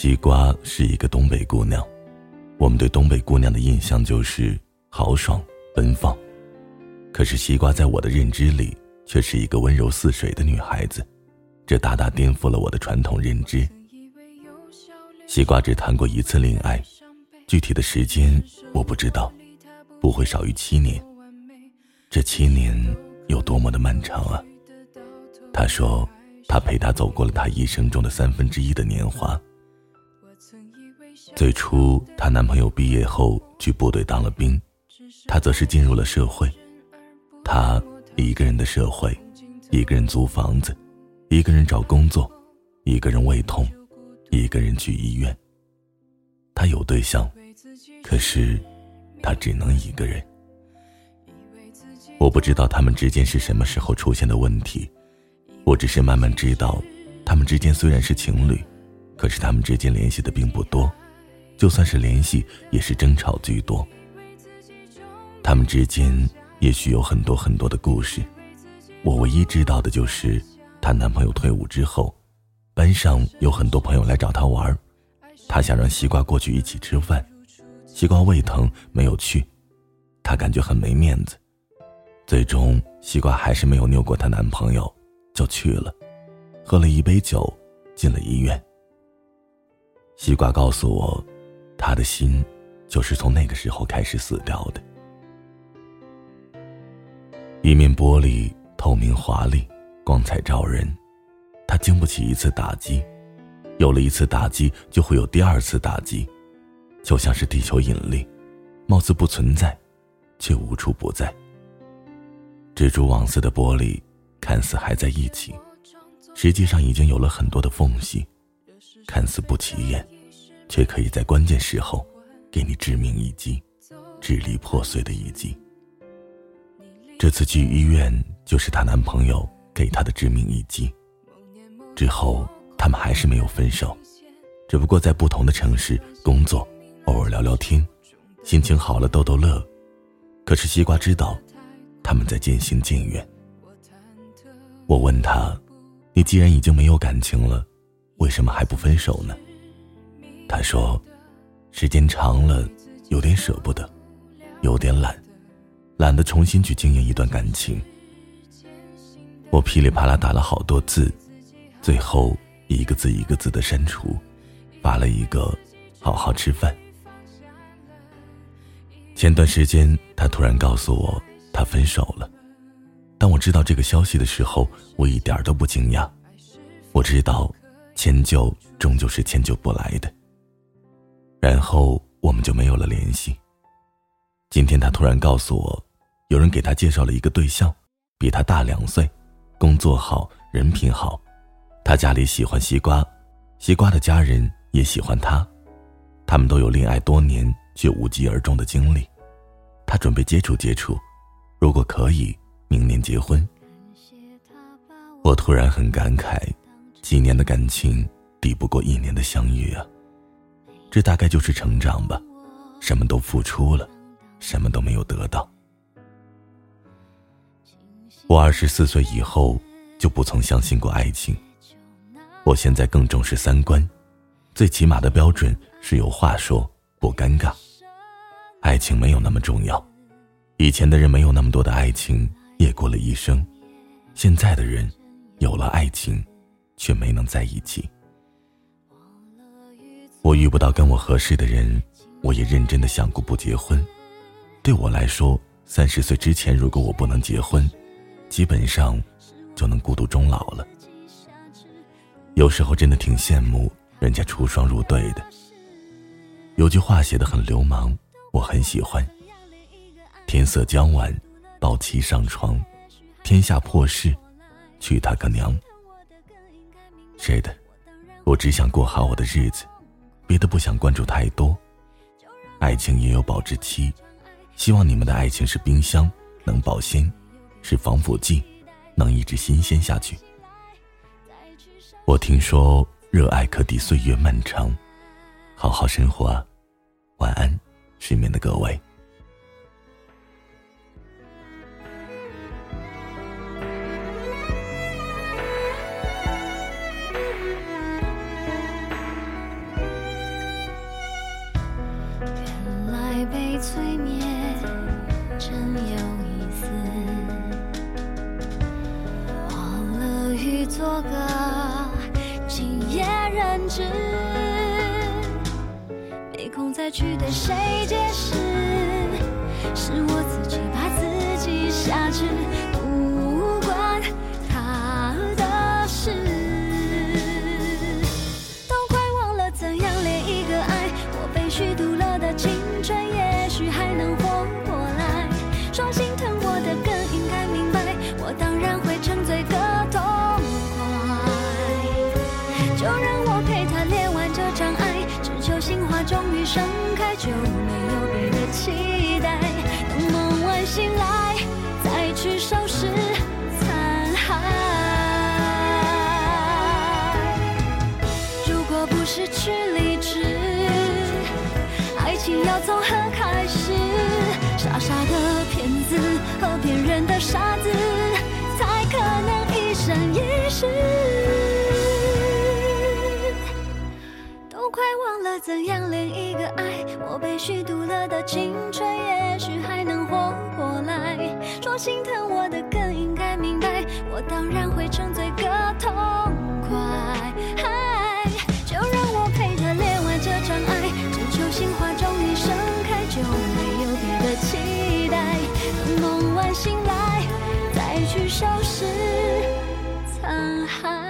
西瓜是一个东北姑娘，我们对东北姑娘的印象就是豪爽奔放，可是西瓜在我的认知里却是一个温柔似水的女孩子，这大大颠覆了我的传统认知。西瓜只谈过一次恋爱，具体的时间我不知道，不会少于七年。这七年有多么的漫长啊！她说，他陪她走过了她一生中的三分之一的年华。最初，她男朋友毕业后去部队当了兵，她则是进入了社会。她一个人的社会，一个人租房子，一个人找工作，一个人胃痛，一个人去医院。她有对象，可是她只能一个人。我不知道他们之间是什么时候出现的问题，我只是慢慢知道，他们之间虽然是情侣，可是他们之间联系的并不多。就算是联系，也是争吵居多。他们之间也许有很多很多的故事，我唯一知道的就是，她男朋友退伍之后，班上有很多朋友来找她玩她想让西瓜过去一起吃饭，西瓜胃疼没有去，她感觉很没面子。最终，西瓜还是没有拗过她男朋友，就去了，喝了一杯酒，进了医院。西瓜告诉我。他的心，就是从那个时候开始死掉的。一面玻璃透明华丽，光彩照人，他经不起一次打击，有了一次打击，就会有第二次打击，就像是地球引力，貌似不存在，却无处不在。蜘蛛网似的玻璃，看似还在一起，实际上已经有了很多的缝隙，看似不起眼。却可以在关键时候给你致命一击，支离破碎的一击。这次去医院就是她男朋友给她的致命一击。之后他们还是没有分手，只不过在不同的城市工作，偶尔聊聊天，心情好了逗逗乐。可是西瓜知道，他们在渐行渐远。我问他：“你既然已经没有感情了，为什么还不分手呢？”他说：“时间长了，有点舍不得，有点懒，懒得重新去经营一段感情。”我噼里啪啦打了好多字，最后一个字一个字的删除，发了一个“好好吃饭”。前段时间，他突然告诉我他分手了。当我知道这个消息的时候，我一点都不惊讶。我知道，迁就终究是迁就不来的。然后我们就没有了联系。今天他突然告诉我，有人给他介绍了一个对象，比他大两岁，工作好，人品好，他家里喜欢西瓜，西瓜的家人也喜欢他，他们都有恋爱多年却无疾而终的经历，他准备接触接触，如果可以，明年结婚。我突然很感慨，几年的感情抵不过一年的相遇啊。这大概就是成长吧，什么都付出了，什么都没有得到。我二十四岁以后就不曾相信过爱情，我现在更重视三观，最起码的标准是有话说，不尴尬。爱情没有那么重要，以前的人没有那么多的爱情，也过了一生，现在的人有了爱情，却没能在一起。我遇不到跟我合适的人，我也认真的想过不结婚。对我来说，三十岁之前如果我不能结婚，基本上就能孤独终老了。有时候真的挺羡慕人家出双入对的。有句话写的很流氓，我很喜欢。天色将晚，抱妻上床，天下破事，娶她个娘。是的，我只想过好我的日子。别的不想关注太多，爱情也有保质期，希望你们的爱情是冰箱，能保鲜，是防腐剂，能一直新鲜下去。我听说热爱可抵岁月漫长，好好生活啊，晚安，失眠的各位。个今夜人质，没空再去对谁解释，是我自己把自己挟持，不终于盛开，就没有别的期待。等梦完醒来，再去收拾残骸。如果不失去理智，爱情要从何开始？傻傻的骗子和骗人的傻子，怎样恋一个爱我被虚度了的青春也许还能活过来说心疼我的更应该明白我当然会沉醉个痛快嗨就让我陪他恋完这场爱只求心花终于盛开就没有别的期待等梦完醒来再去收拾残骸